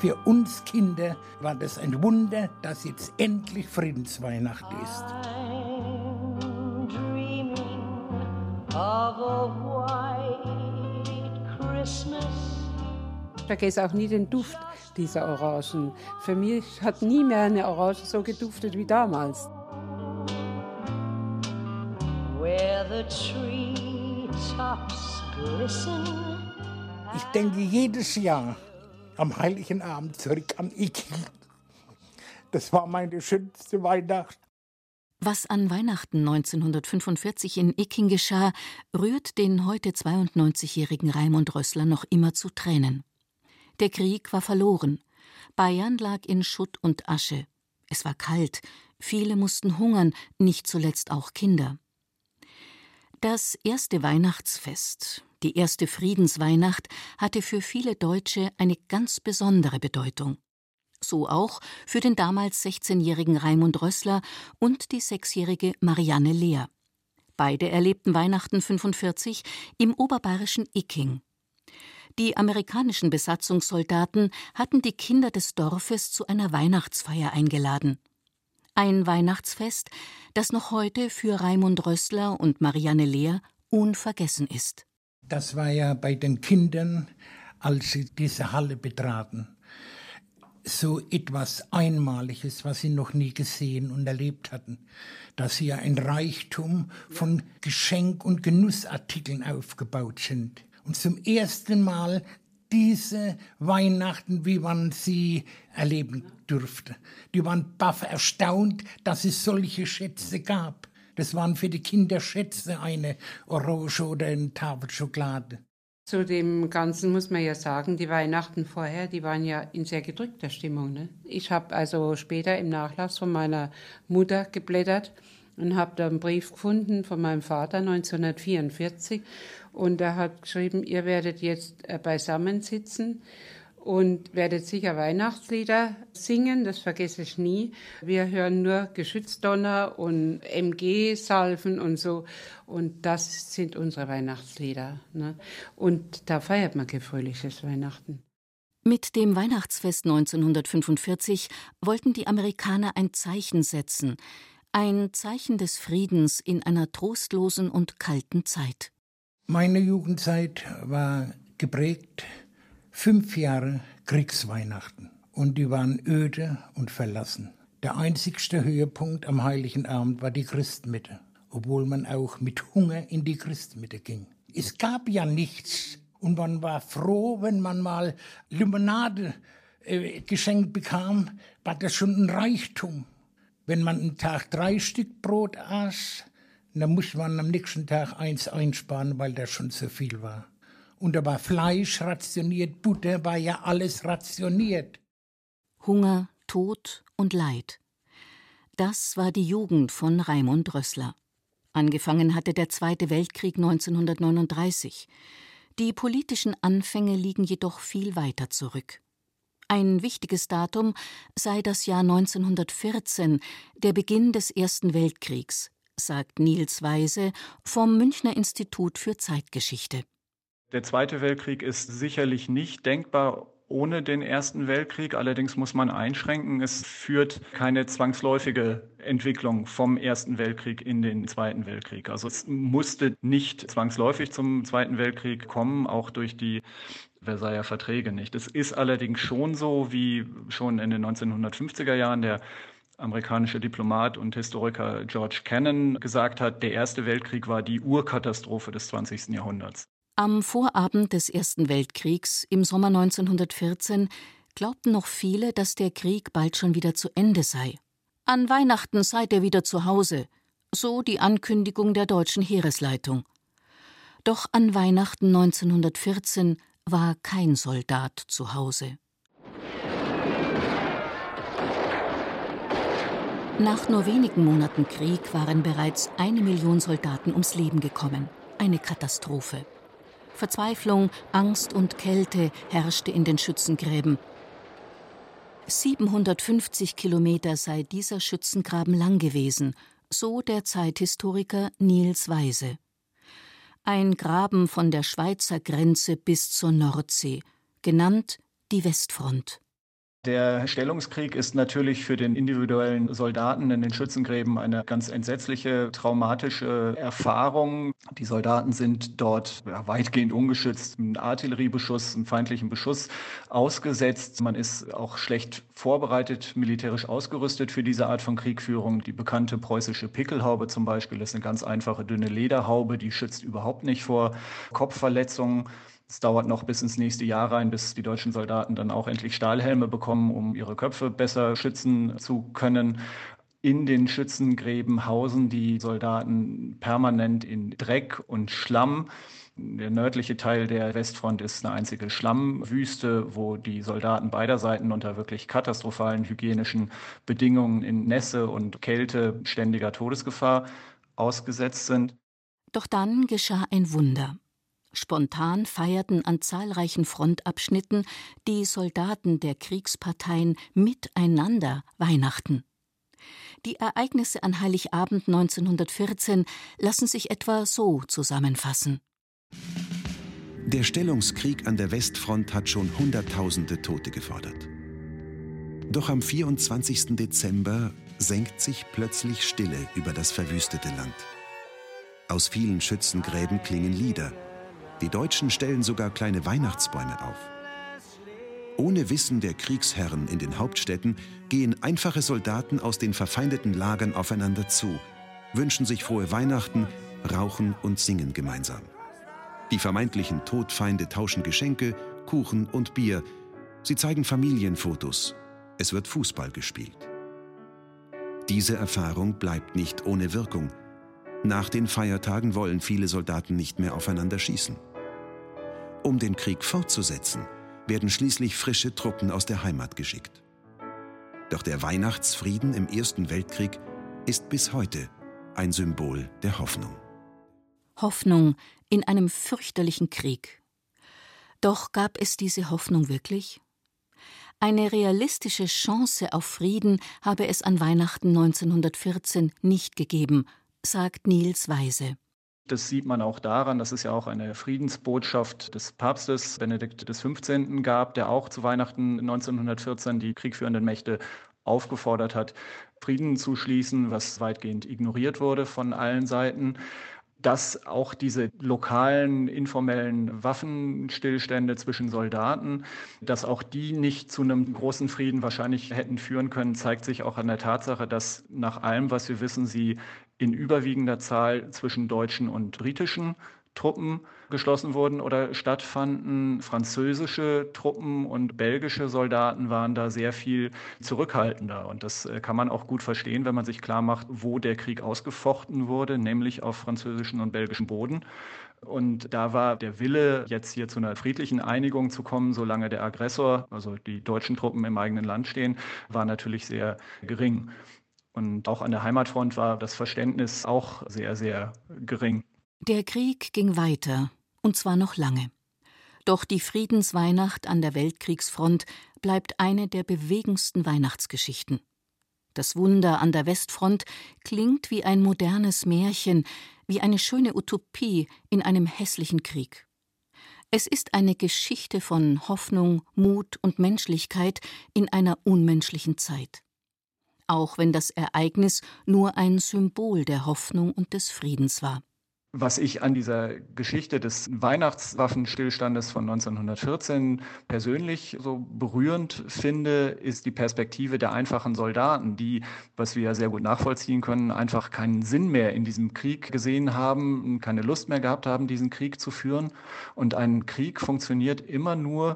Für uns Kinder war das ein Wunder, dass jetzt endlich Friedensweihnacht ist. Ich vergesse auch nie den Duft dieser Orangen. Für mich hat nie mehr eine Orange so geduftet wie damals. Ich denke jedes Jahr am Heiligen Abend zurück an Iki. Das war meine schönste Weihnacht. Was an Weihnachten 1945 in Icking geschah, rührt den heute 92-jährigen Raimund Rössler noch immer zu Tränen. Der Krieg war verloren. Bayern lag in Schutt und Asche. Es war kalt. Viele mussten hungern, nicht zuletzt auch Kinder. Das erste Weihnachtsfest, die erste Friedensweihnacht, hatte für viele Deutsche eine ganz besondere Bedeutung. So auch für den damals 16-jährigen Raimund Rössler und die sechsjährige Marianne Lehr. Beide erlebten Weihnachten 45 im oberbayerischen Icking. Die amerikanischen Besatzungssoldaten hatten die Kinder des Dorfes zu einer Weihnachtsfeier eingeladen. Ein Weihnachtsfest, das noch heute für Raimund Rössler und Marianne Lehr unvergessen ist. Das war ja bei den Kindern, als sie diese Halle betraten, so etwas Einmaliges, was sie noch nie gesehen und erlebt hatten, dass sie ja ein Reichtum von Geschenk- und Genussartikeln aufgebaut sind. Und zum ersten Mal diese Weihnachten, wie man sie erleben durfte. Die waren baff erstaunt, dass es solche Schätze gab. Das waren für die Kinder Schätze, eine Orange oder eine Tafel Schokolade. Zu dem Ganzen muss man ja sagen, die Weihnachten vorher, die waren ja in sehr gedrückter Stimmung. Ne? Ich habe also später im Nachlass von meiner Mutter geblättert und habe da einen Brief gefunden von meinem Vater 1944 und er hat geschrieben, ihr werdet jetzt äh, beisammen sitzen und werdet sicher Weihnachtslieder singen, das vergesse ich nie. Wir hören nur Geschützdonner und MG-Salven und so. Und das sind unsere Weihnachtslieder. Ne? Und da feiert man gefröhliches Weihnachten. Mit dem Weihnachtsfest 1945 wollten die Amerikaner ein Zeichen setzen, ein Zeichen des Friedens in einer trostlosen und kalten Zeit. Meine Jugendzeit war geprägt fünf Jahre Kriegsweihnachten und die waren öde und verlassen. Der einzigste Höhepunkt am Heiligen Abend war die Christmitte, obwohl man auch mit Hunger in die Christmitte ging. Es gab ja nichts und man war froh, wenn man mal Limonade äh, geschenkt bekam, war das schon ein Reichtum. Wenn man einen Tag drei Stück Brot aß, und da musste man am nächsten Tag eins einsparen, weil das schon zu viel war. Und da war Fleisch rationiert, Butter war ja alles rationiert. Hunger, Tod und Leid. Das war die Jugend von Raimund Rössler. Angefangen hatte der Zweite Weltkrieg 1939. Die politischen Anfänge liegen jedoch viel weiter zurück. Ein wichtiges Datum sei das Jahr 1914, der Beginn des Ersten Weltkriegs, sagt Niels Weise vom Münchner Institut für Zeitgeschichte. Der Zweite Weltkrieg ist sicherlich nicht denkbar ohne den Ersten Weltkrieg. Allerdings muss man einschränken, es führt keine zwangsläufige Entwicklung vom Ersten Weltkrieg in den Zweiten Weltkrieg. Also es musste nicht zwangsläufig zum Zweiten Weltkrieg kommen, auch durch die Versailler Verträge nicht. Es ist allerdings schon so, wie schon in den 1950er Jahren der amerikanische Diplomat und Historiker George Kennan gesagt hat, der Erste Weltkrieg war die Urkatastrophe des 20. Jahrhunderts. Am Vorabend des Ersten Weltkriegs im Sommer 1914 glaubten noch viele, dass der Krieg bald schon wieder zu Ende sei. An Weihnachten seid ihr wieder zu Hause, so die Ankündigung der deutschen Heeresleitung. Doch an Weihnachten 1914 war kein Soldat zu Hause. Nach nur wenigen Monaten Krieg waren bereits eine Million Soldaten ums Leben gekommen. Eine Katastrophe. Verzweiflung, Angst und Kälte herrschte in den Schützengräben. 750 Kilometer sei dieser Schützengraben lang gewesen, so der Zeithistoriker Niels Weise. Ein Graben von der Schweizer Grenze bis zur Nordsee, genannt die Westfront. Der Stellungskrieg ist natürlich für den individuellen Soldaten in den Schützengräben eine ganz entsetzliche, traumatische Erfahrung. Die Soldaten sind dort weitgehend ungeschützt, einem Artilleriebeschuss, einem feindlichen Beschuss ausgesetzt. Man ist auch schlecht vorbereitet, militärisch ausgerüstet für diese Art von Kriegführung. Die bekannte preußische Pickelhaube zum Beispiel ist eine ganz einfache, dünne Lederhaube, die schützt überhaupt nicht vor Kopfverletzungen. Es dauert noch bis ins nächste Jahr rein, bis die deutschen Soldaten dann auch endlich Stahlhelme bekommen, um ihre Köpfe besser schützen zu können. In den Schützengräben hausen die Soldaten permanent in Dreck und Schlamm. Der nördliche Teil der Westfront ist eine einzige Schlammwüste, wo die Soldaten beider Seiten unter wirklich katastrophalen hygienischen Bedingungen in Nässe und Kälte ständiger Todesgefahr ausgesetzt sind. Doch dann geschah ein Wunder. Spontan feierten an zahlreichen Frontabschnitten die Soldaten der Kriegsparteien miteinander Weihnachten. Die Ereignisse an Heiligabend 1914 lassen sich etwa so zusammenfassen. Der Stellungskrieg an der Westfront hat schon Hunderttausende Tote gefordert. Doch am 24. Dezember senkt sich plötzlich Stille über das verwüstete Land. Aus vielen Schützengräben klingen Lieder – die Deutschen stellen sogar kleine Weihnachtsbäume auf. Ohne Wissen der Kriegsherren in den Hauptstädten gehen einfache Soldaten aus den verfeindeten Lagern aufeinander zu, wünschen sich frohe Weihnachten, rauchen und singen gemeinsam. Die vermeintlichen Todfeinde tauschen Geschenke, Kuchen und Bier. Sie zeigen Familienfotos. Es wird Fußball gespielt. Diese Erfahrung bleibt nicht ohne Wirkung. Nach den Feiertagen wollen viele Soldaten nicht mehr aufeinander schießen. Um den Krieg fortzusetzen, werden schließlich frische Truppen aus der Heimat geschickt. Doch der Weihnachtsfrieden im Ersten Weltkrieg ist bis heute ein Symbol der Hoffnung. Hoffnung in einem fürchterlichen Krieg. Doch gab es diese Hoffnung wirklich? Eine realistische Chance auf Frieden habe es an Weihnachten 1914 nicht gegeben, sagt Niels Weise. Das sieht man auch daran, dass es ja auch eine Friedensbotschaft des Papstes Benedikt XV. gab, der auch zu Weihnachten 1914 die kriegführenden Mächte aufgefordert hat, Frieden zu schließen, was weitgehend ignoriert wurde von allen Seiten dass auch diese lokalen informellen Waffenstillstände zwischen Soldaten, dass auch die nicht zu einem großen Frieden wahrscheinlich hätten führen können, zeigt sich auch an der Tatsache, dass nach allem, was wir wissen, sie in überwiegender Zahl zwischen deutschen und britischen Truppen geschlossen wurden oder stattfanden. Französische Truppen und belgische Soldaten waren da sehr viel zurückhaltender. Und das äh, kann man auch gut verstehen, wenn man sich klar macht, wo der Krieg ausgefochten wurde, nämlich auf französischen und belgischen Boden. Und da war der Wille, jetzt hier zu einer friedlichen Einigung zu kommen, solange der Aggressor, also die deutschen Truppen im eigenen Land stehen, war natürlich sehr gering. Und auch an der Heimatfront war das Verständnis auch sehr, sehr gering. Der Krieg ging weiter, und zwar noch lange. Doch die Friedensweihnacht an der Weltkriegsfront bleibt eine der bewegendsten Weihnachtsgeschichten. Das Wunder an der Westfront klingt wie ein modernes Märchen, wie eine schöne Utopie in einem hässlichen Krieg. Es ist eine Geschichte von Hoffnung, Mut und Menschlichkeit in einer unmenschlichen Zeit auch wenn das Ereignis nur ein Symbol der Hoffnung und des Friedens war. Was ich an dieser Geschichte des Weihnachtswaffenstillstandes von 1914 persönlich so berührend finde, ist die Perspektive der einfachen Soldaten, die, was wir ja sehr gut nachvollziehen können, einfach keinen Sinn mehr in diesem Krieg gesehen haben, keine Lust mehr gehabt haben, diesen Krieg zu führen. Und ein Krieg funktioniert immer nur,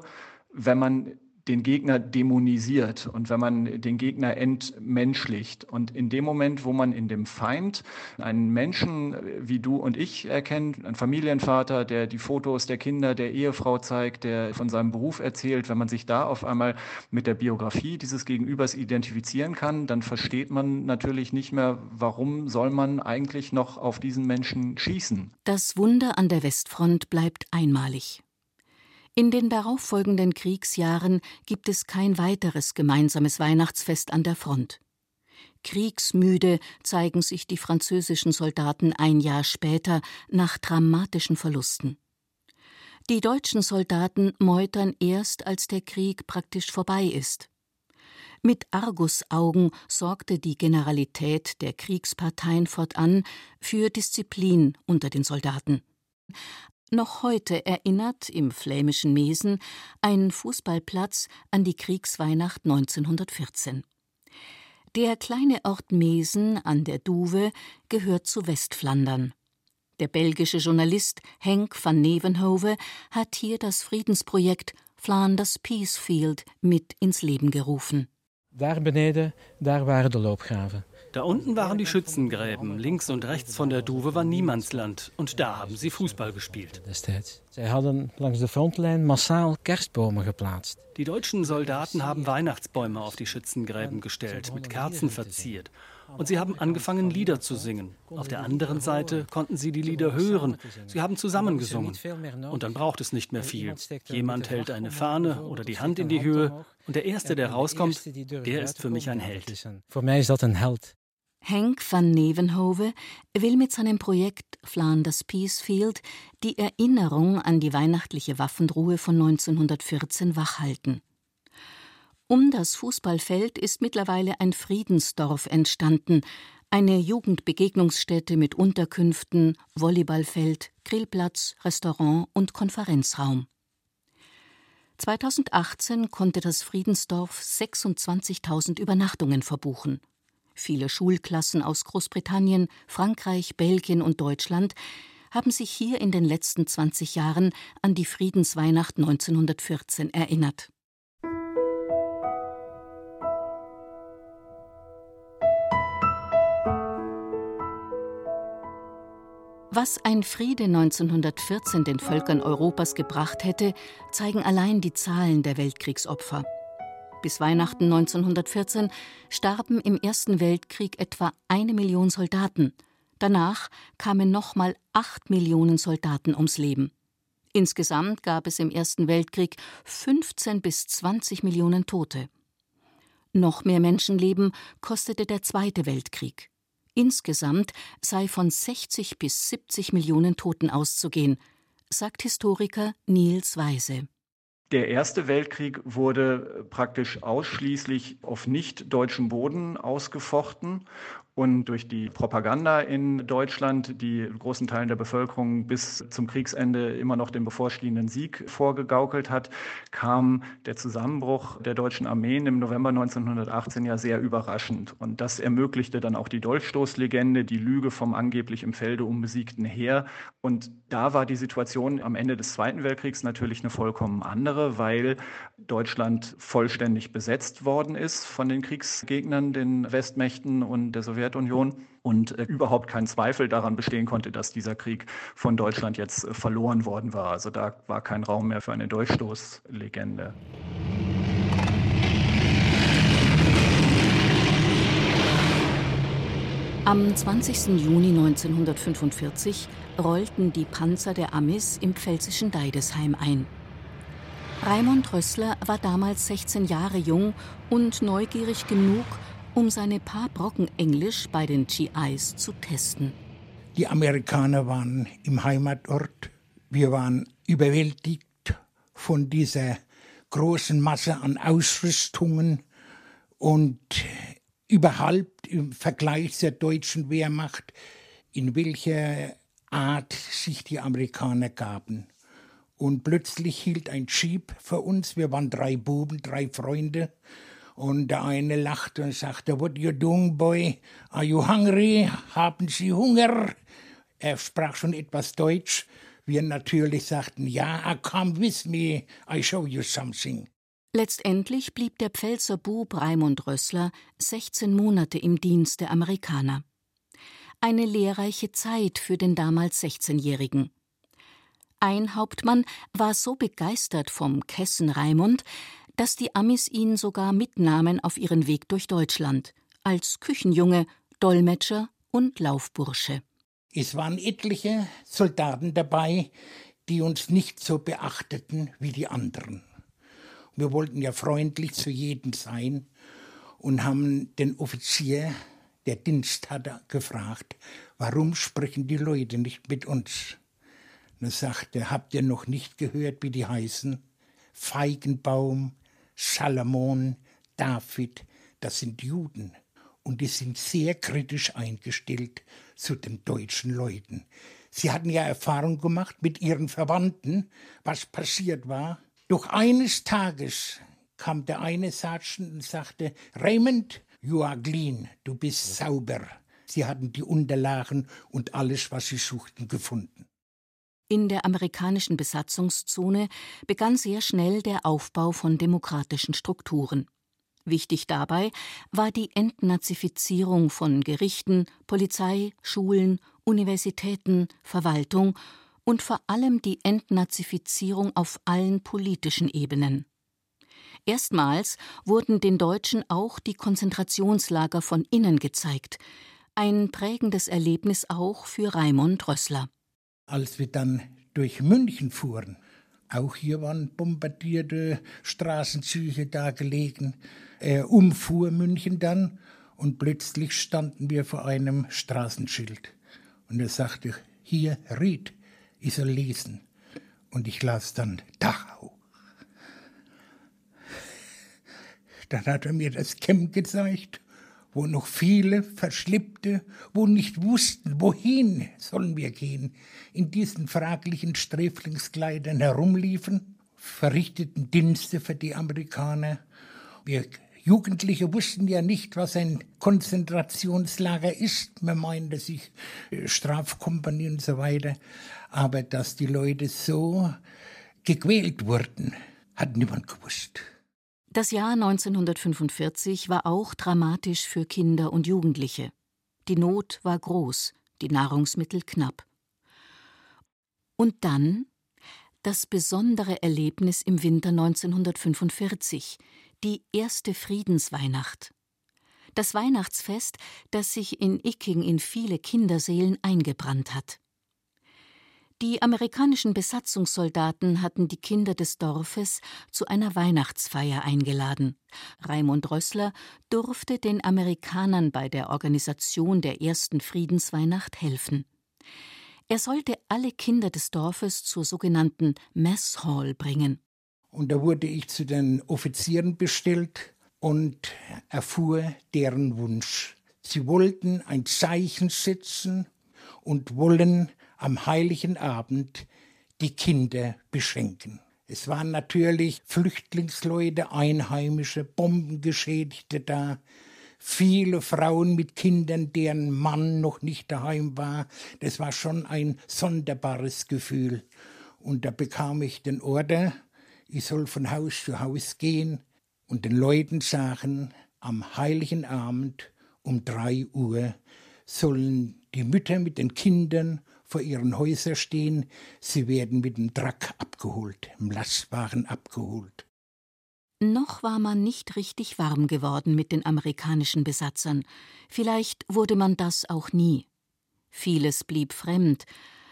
wenn man den Gegner dämonisiert und wenn man den Gegner entmenschlicht. Und in dem Moment, wo man in dem Feind einen Menschen wie du und ich erkennt, einen Familienvater, der die Fotos der Kinder, der Ehefrau zeigt, der von seinem Beruf erzählt, wenn man sich da auf einmal mit der Biografie dieses Gegenübers identifizieren kann, dann versteht man natürlich nicht mehr, warum soll man eigentlich noch auf diesen Menschen schießen. Das Wunder an der Westfront bleibt einmalig. In den darauffolgenden Kriegsjahren gibt es kein weiteres gemeinsames Weihnachtsfest an der Front. Kriegsmüde zeigen sich die französischen Soldaten ein Jahr später nach dramatischen Verlusten. Die deutschen Soldaten meutern erst, als der Krieg praktisch vorbei ist. Mit Argusaugen sorgte die Generalität der Kriegsparteien fortan für Disziplin unter den Soldaten. Noch heute erinnert im flämischen Mesen ein Fußballplatz an die Kriegsweihnacht 1914. Der kleine Ort Mesen an der Duwe gehört zu Westflandern. Der belgische Journalist Henk van Nevenhove hat hier das Friedensprojekt Flanders Peacefield mit ins Leben gerufen. Daar beneden, daar waren de loopgraven. Da unten waren die Schützengräben. Links und rechts von der Duwe war Niemandsland. Und da haben sie Fußball gespielt. Sie hadden langs de frontlijn massaal kerstbomen geplaatst. Die deutschen Soldaten haben Weihnachtsbäume auf die Schützengräben gestellt, mit Kerzen verziert. Und sie haben angefangen, Lieder zu singen. Auf der anderen Seite konnten sie die Lieder hören. Sie haben zusammengesungen. Und dann braucht es nicht mehr viel. Jemand hält eine Fahne oder die Hand in die Höhe. Und der Erste, der rauskommt, der ist für mich ein Held. Für mich ist das ein Held. Henk van Nevenhove will mit seinem Projekt Flanders Peacefield die Erinnerung an die weihnachtliche Waffenruhe von 1914 wachhalten. Um das Fußballfeld ist mittlerweile ein Friedensdorf entstanden, eine Jugendbegegnungsstätte mit Unterkünften, Volleyballfeld, Grillplatz, Restaurant und Konferenzraum. 2018 konnte das Friedensdorf 26.000 Übernachtungen verbuchen. Viele Schulklassen aus Großbritannien, Frankreich, Belgien und Deutschland haben sich hier in den letzten 20 Jahren an die Friedensweihnacht 1914 erinnert. Was ein Friede 1914 den Völkern Europas gebracht hätte, zeigen allein die Zahlen der Weltkriegsopfer. Bis Weihnachten 1914 starben im Ersten Weltkrieg etwa eine Million Soldaten. Danach kamen nochmal acht Millionen Soldaten ums Leben. Insgesamt gab es im Ersten Weltkrieg 15 bis 20 Millionen Tote. Noch mehr Menschenleben kostete der Zweite Weltkrieg. Insgesamt sei von 60 bis 70 Millionen Toten auszugehen, sagt Historiker Niels Weise. Der Erste Weltkrieg wurde praktisch ausschließlich auf nicht deutschem Boden ausgefochten und durch die Propaganda in Deutschland, die großen Teilen der Bevölkerung bis zum Kriegsende immer noch den bevorstehenden Sieg vorgegaukelt hat, kam der Zusammenbruch der deutschen Armeen im November 1918 ja sehr überraschend. Und das ermöglichte dann auch die Dolchstoßlegende, die Lüge vom angeblich im Felde unbesiegten Heer. Und da war die Situation am Ende des Zweiten Weltkriegs natürlich eine vollkommen andere, weil Deutschland vollständig besetzt worden ist von den Kriegsgegnern, den Westmächten und der Sowjetunion. Sowjetunion und äh, überhaupt kein Zweifel daran bestehen konnte, dass dieser Krieg von Deutschland jetzt äh, verloren worden war. Also da war kein Raum mehr für eine Durchstoßlegende. Am 20. Juni 1945 rollten die Panzer der Amis im pfälzischen Deidesheim ein. Raimund Rössler war damals 16 Jahre jung und neugierig genug, um seine paar Brocken Englisch bei den GIs zu testen. Die Amerikaner waren im Heimatort. Wir waren überwältigt von dieser großen Masse an Ausrüstungen und überhaupt im Vergleich zur deutschen Wehrmacht, in welcher Art sich die Amerikaner gaben. Und plötzlich hielt ein Jeep vor uns. Wir waren drei Buben, drei Freunde. Und der eine lachte und sagte, What you doing, boy? Are you hungry? Haben Sie Hunger? Er sprach schon etwas Deutsch. Wir natürlich sagten, ja, come with me, I show you something. Letztendlich blieb der Pfälzer Bub Raimund Rössler 16 Monate im Dienst der Amerikaner. Eine lehrreiche Zeit für den damals 16-Jährigen. Ein Hauptmann war so begeistert vom Kessen Raimund, dass die Amis ihn sogar mitnahmen auf ihren Weg durch Deutschland, als Küchenjunge, Dolmetscher und Laufbursche. Es waren etliche Soldaten dabei, die uns nicht so beachteten wie die anderen. Wir wollten ja freundlich zu jedem sein und haben den Offizier, der Dienst hatte, gefragt, warum sprechen die Leute nicht mit uns? Und er sagte, habt ihr noch nicht gehört, wie die heißen? Feigenbaum, Salomon, David, das sind Juden. Und die sind sehr kritisch eingestellt zu den deutschen Leuten. Sie hatten ja Erfahrung gemacht mit ihren Verwandten, was passiert war. Doch eines Tages kam der eine Sergeant und sagte, Raymond, you are clean, du bist sauber. Sie hatten die Unterlagen und alles, was sie suchten, gefunden. In der amerikanischen Besatzungszone begann sehr schnell der Aufbau von demokratischen Strukturen. Wichtig dabei war die Entnazifizierung von Gerichten, Polizei, Schulen, Universitäten, Verwaltung und vor allem die Entnazifizierung auf allen politischen Ebenen. Erstmals wurden den Deutschen auch die Konzentrationslager von innen gezeigt, ein prägendes Erlebnis auch für Raimund Rössler. Als wir dann durch München fuhren, auch hier waren bombardierte Straßenzüge da gelegen, er umfuhr München dann und plötzlich standen wir vor einem Straßenschild. Und er sagte, hier, Ried, ich soll lesen. Und ich las dann Dachau. Dann hat er mir das Camp gezeigt, wo noch viele Verschlippte, wo nicht wussten, wohin sollen wir gehen, in diesen fraglichen Sträflingskleidern herumliefen, verrichteten Dienste für die Amerikaner. Wir Jugendliche wussten ja nicht, was ein Konzentrationslager ist. Man meinte sich äh, Strafkompanie und so weiter. Aber dass die Leute so gequält wurden, hat niemand gewusst. Das Jahr 1945 war auch dramatisch für Kinder und Jugendliche. Die Not war groß, die Nahrungsmittel knapp. Und dann das besondere Erlebnis im Winter 1945, die erste Friedensweihnacht. Das Weihnachtsfest, das sich in Icking in viele Kinderseelen eingebrannt hat. Die amerikanischen Besatzungssoldaten hatten die Kinder des Dorfes zu einer Weihnachtsfeier eingeladen. Raimund Rössler durfte den Amerikanern bei der Organisation der ersten Friedensweihnacht helfen. Er sollte alle Kinder des Dorfes zur sogenannten Mess Hall bringen. Und da wurde ich zu den Offizieren bestellt und erfuhr deren Wunsch. Sie wollten ein Zeichen setzen und wollen am heiligen Abend die Kinder beschenken. Es waren natürlich Flüchtlingsleute, Einheimische, Bombengeschädigte da, viele Frauen mit Kindern, deren Mann noch nicht daheim war. Das war schon ein sonderbares Gefühl. Und da bekam ich den Order, ich soll von Haus zu Haus gehen und den Leuten sagen, am heiligen Abend um drei Uhr sollen die Mütter mit den Kindern vor ihren Häusern stehen, sie werden mit dem Drack abgeholt, im Lastwagen abgeholt. Noch war man nicht richtig warm geworden mit den amerikanischen Besatzern. Vielleicht wurde man das auch nie. Vieles blieb fremd,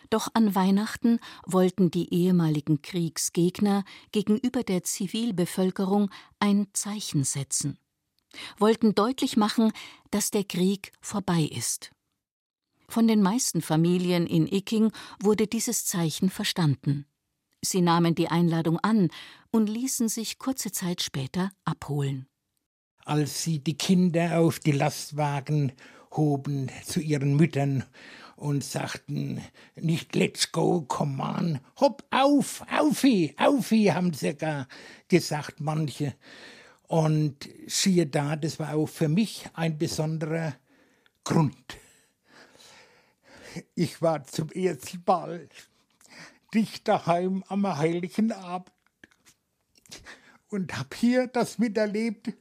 doch an Weihnachten wollten die ehemaligen Kriegsgegner gegenüber der Zivilbevölkerung ein Zeichen setzen, wollten deutlich machen, dass der Krieg vorbei ist. Von den meisten Familien in Icking wurde dieses Zeichen verstanden. Sie nahmen die Einladung an und ließen sich kurze Zeit später abholen. Als sie die Kinder auf die Lastwagen hoben zu ihren Müttern und sagten nicht let's go, come on, hopp auf, aufi, aufi, haben sie gar gesagt, manche. Und siehe da, das war auch für mich ein besonderer Grund. Ich war zum ersten Mal nicht daheim am heiligen Abend. und habe hier das miterlebt.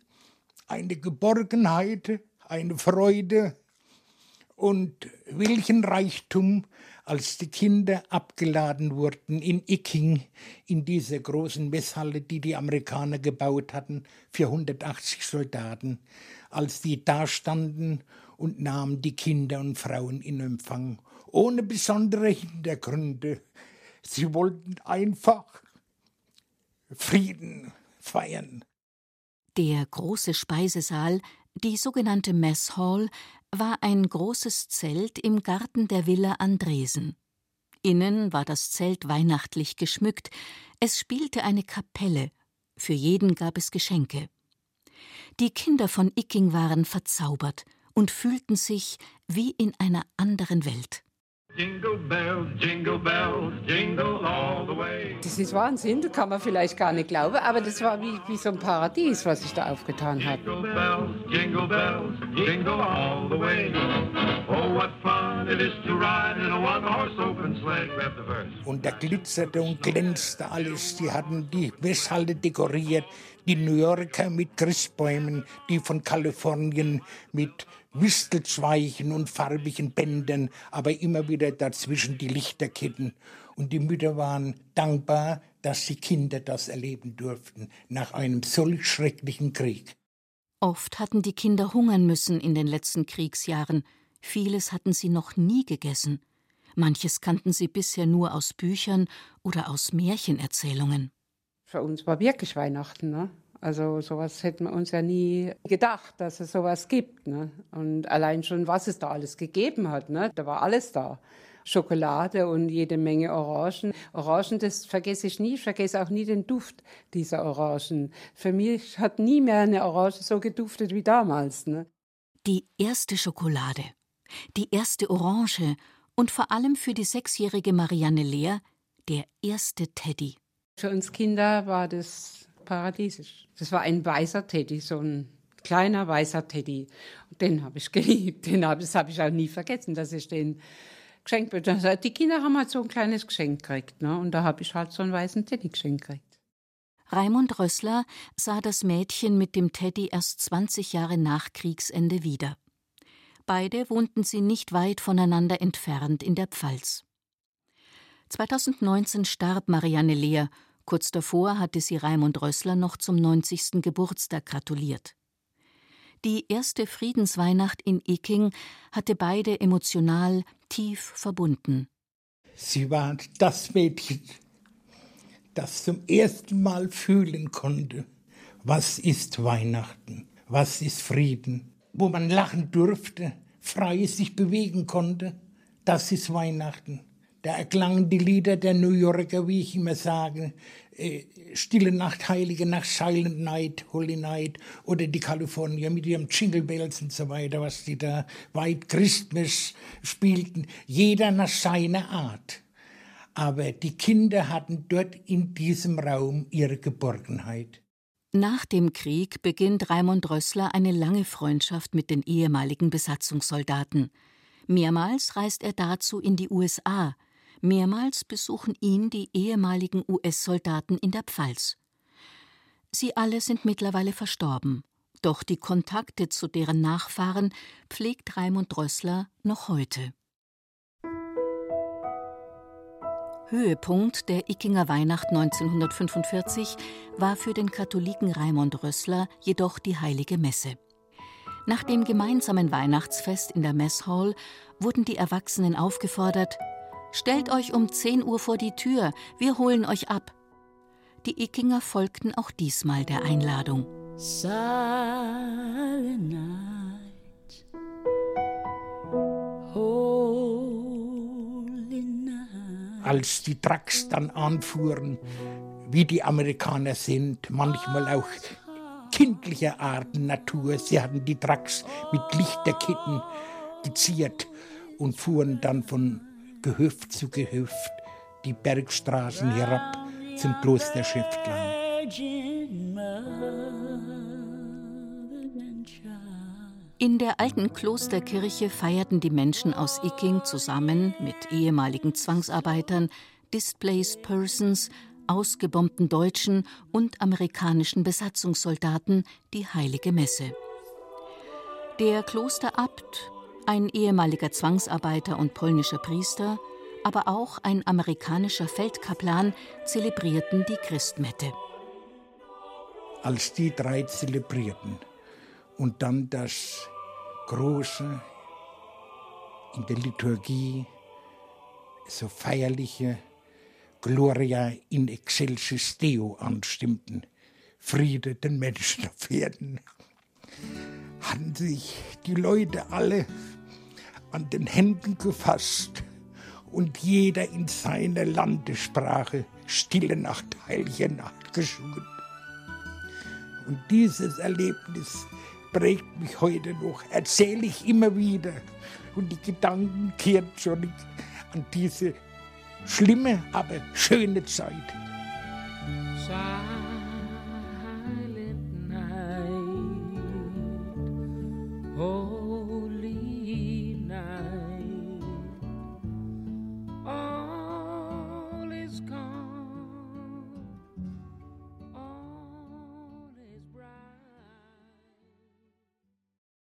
Eine Geborgenheit, eine Freude und welchen Reichtum, als die Kinder abgeladen wurden in Icking, in dieser großen Messhalle, die die Amerikaner gebaut hatten, für 180 Soldaten, als die da standen und nahmen die Kinder und Frauen in Empfang, ohne besondere Hintergründe. Sie wollten einfach Frieden feiern. Der große Speisesaal, die sogenannte Mess Hall, war ein großes Zelt im Garten der Villa Andresen. Innen war das Zelt weihnachtlich geschmückt, es spielte eine Kapelle, für jeden gab es Geschenke. Die Kinder von Icking waren verzaubert und fühlten sich wie in einer anderen Welt. Jingle bells, jingle bells, jingle all the way. Das ist Wahnsinn, das kann man vielleicht gar nicht glauben, aber das war wie, wie so ein Paradies, was sich da aufgetan hat. Jingle bells, jingle bells, jingle all the way. Oh, what fun it is to ride in a one-horse open sleigh. Grab the verse. Und da glitzerte und glänzte alles. Die hatten die Messhalle dekoriert, die New Yorker mit Christbäumen, die von Kalifornien mit Mistelzweichen und farbigen Bändern, aber immer wieder dazwischen die Lichterketten. Und die Mütter waren dankbar, dass die Kinder das erleben durften nach einem solch schrecklichen Krieg. Oft hatten die Kinder hungern müssen in den letzten Kriegsjahren. Vieles hatten sie noch nie gegessen. Manches kannten sie bisher nur aus Büchern oder aus Märchenerzählungen. Für uns war wirklich Weihnachten, ne? Also sowas hätten wir uns ja nie gedacht, dass es sowas gibt. Ne? Und allein schon, was es da alles gegeben hat, ne? da war alles da. Schokolade und jede Menge Orangen. Orangen, das vergesse ich nie. Ich vergesse auch nie den Duft dieser Orangen. Für mich hat nie mehr eine Orange so geduftet wie damals. Ne? Die erste Schokolade, die erste Orange und vor allem für die sechsjährige Marianne Lehr der erste Teddy. Für uns Kinder war das paradiesisch. Das war ein weißer Teddy, so ein kleiner weißer Teddy. Den habe ich geliebt. Den hab, das habe ich auch nie vergessen, dass ich den geschenkt bekomme. Die Kinder haben halt so ein kleines Geschenk gekriegt. Ne? Und da habe ich halt so einen weißen Teddy geschenkt gekriegt. Raimund Rössler sah das Mädchen mit dem Teddy erst 20 Jahre nach Kriegsende wieder. Beide wohnten sie nicht weit voneinander entfernt in der Pfalz. 2019 starb Marianne Lehr Kurz davor hatte sie Raimund Rössler noch zum 90. Geburtstag gratuliert. Die erste Friedensweihnacht in Iking hatte beide emotional tief verbunden. Sie war das Mädchen, das zum ersten Mal fühlen konnte, was ist Weihnachten, was ist Frieden, wo man lachen durfte, frei sich bewegen konnte, das ist Weihnachten. Da erklangen die Lieder der New Yorker, wie ich immer sage, äh, Stille Nacht, Heilige Nacht, Silent Night, Holy Night oder die Kalifornier mit ihrem Jingle Bells und so weiter, was die da White Christmas spielten. Jeder nach seiner Art. Aber die Kinder hatten dort in diesem Raum ihre Geborgenheit. Nach dem Krieg beginnt Raimund Rössler eine lange Freundschaft mit den ehemaligen Besatzungssoldaten. Mehrmals reist er dazu in die USA, Mehrmals besuchen ihn die ehemaligen US-Soldaten in der Pfalz. Sie alle sind mittlerweile verstorben, doch die Kontakte zu deren Nachfahren pflegt Raimund Drössler noch heute. Höhepunkt der Ickinger Weihnacht 1945 war für den Katholiken Raimund Rössler jedoch die Heilige Messe. Nach dem gemeinsamen Weihnachtsfest in der Messhall wurden die Erwachsenen aufgefordert, Stellt euch um 10 Uhr vor die Tür, wir holen euch ab. Die Ickinger folgten auch diesmal der Einladung. Silent night, night. Als die Trucks dann anfuhren, wie die Amerikaner sind, manchmal auch kindlicher Art Natur. Sie hatten die Trucks mit Lichterketten geziert und fuhren dann von Gehöft zu Gehöft die Bergstraßen herab zum Kloster Schäftlang. In der alten Klosterkirche feierten die Menschen aus Icking zusammen mit ehemaligen Zwangsarbeitern, Displaced Persons, ausgebombten deutschen und amerikanischen Besatzungssoldaten die heilige Messe. Der Klosterabt, ein ehemaliger Zwangsarbeiter und polnischer Priester, aber auch ein amerikanischer Feldkaplan zelebrierten die Christmette. Als die drei zelebrierten und dann das große in der Liturgie so feierliche Gloria in excelsis Deo anstimmten, Friede den Menschen auf Erden, hatten sich die Leute alle an den Händen gefasst und jeder in seiner Landessprache Stille Nacht, Heilige Nacht gesungen. Und dieses Erlebnis prägt mich heute noch, erzähle ich immer wieder. Und die Gedanken kehren zurück an diese schlimme, aber schöne Zeit. Silent